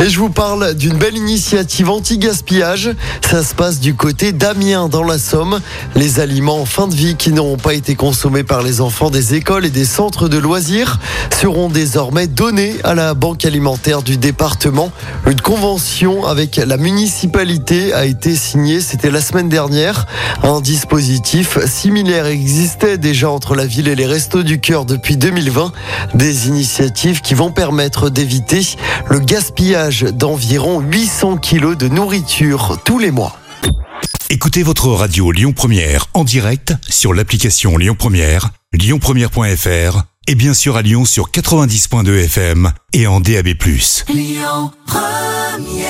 Et je vous parle d'une belle initiative anti-gaspillage. Ça se passe du côté d'Amiens dans la Somme. Les aliments en fin de vie qui n'auront pas été consommés par les enfants des écoles et des centres de loisirs seront désormais donnés à la banque alimentaire du département. Une convention avec la municipalité a été signée, c'était la semaine dernière. Un dispositif similaire existait déjà entre la ville et les restos du cœur depuis 2020. Des initiatives qui vont permettre d'éviter le gaspillage d'environ 800 kilos de nourriture tous les mois. Écoutez votre radio Lyon Première en direct sur l'application Lyon Première, lyonpremière.fr et bien sûr à Lyon sur 90.2 FM et en DAB+. Lyon Première